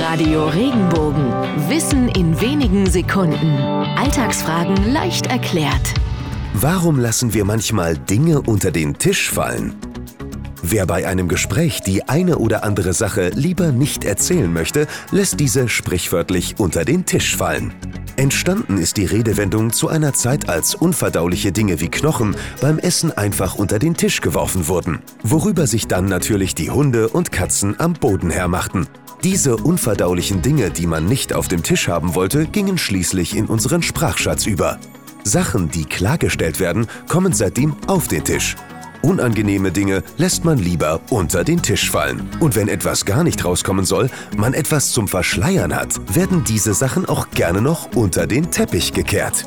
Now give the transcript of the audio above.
Radio Regenbogen. Wissen in wenigen Sekunden. Alltagsfragen leicht erklärt. Warum lassen wir manchmal Dinge unter den Tisch fallen? Wer bei einem Gespräch die eine oder andere Sache lieber nicht erzählen möchte, lässt diese sprichwörtlich unter den Tisch fallen. Entstanden ist die Redewendung zu einer Zeit, als unverdauliche Dinge wie Knochen beim Essen einfach unter den Tisch geworfen wurden, worüber sich dann natürlich die Hunde und Katzen am Boden hermachten. Diese unverdaulichen Dinge, die man nicht auf dem Tisch haben wollte, gingen schließlich in unseren Sprachschatz über. Sachen, die klargestellt werden, kommen seitdem auf den Tisch. Unangenehme Dinge lässt man lieber unter den Tisch fallen. Und wenn etwas gar nicht rauskommen soll, man etwas zum Verschleiern hat, werden diese Sachen auch gerne noch unter den Teppich gekehrt.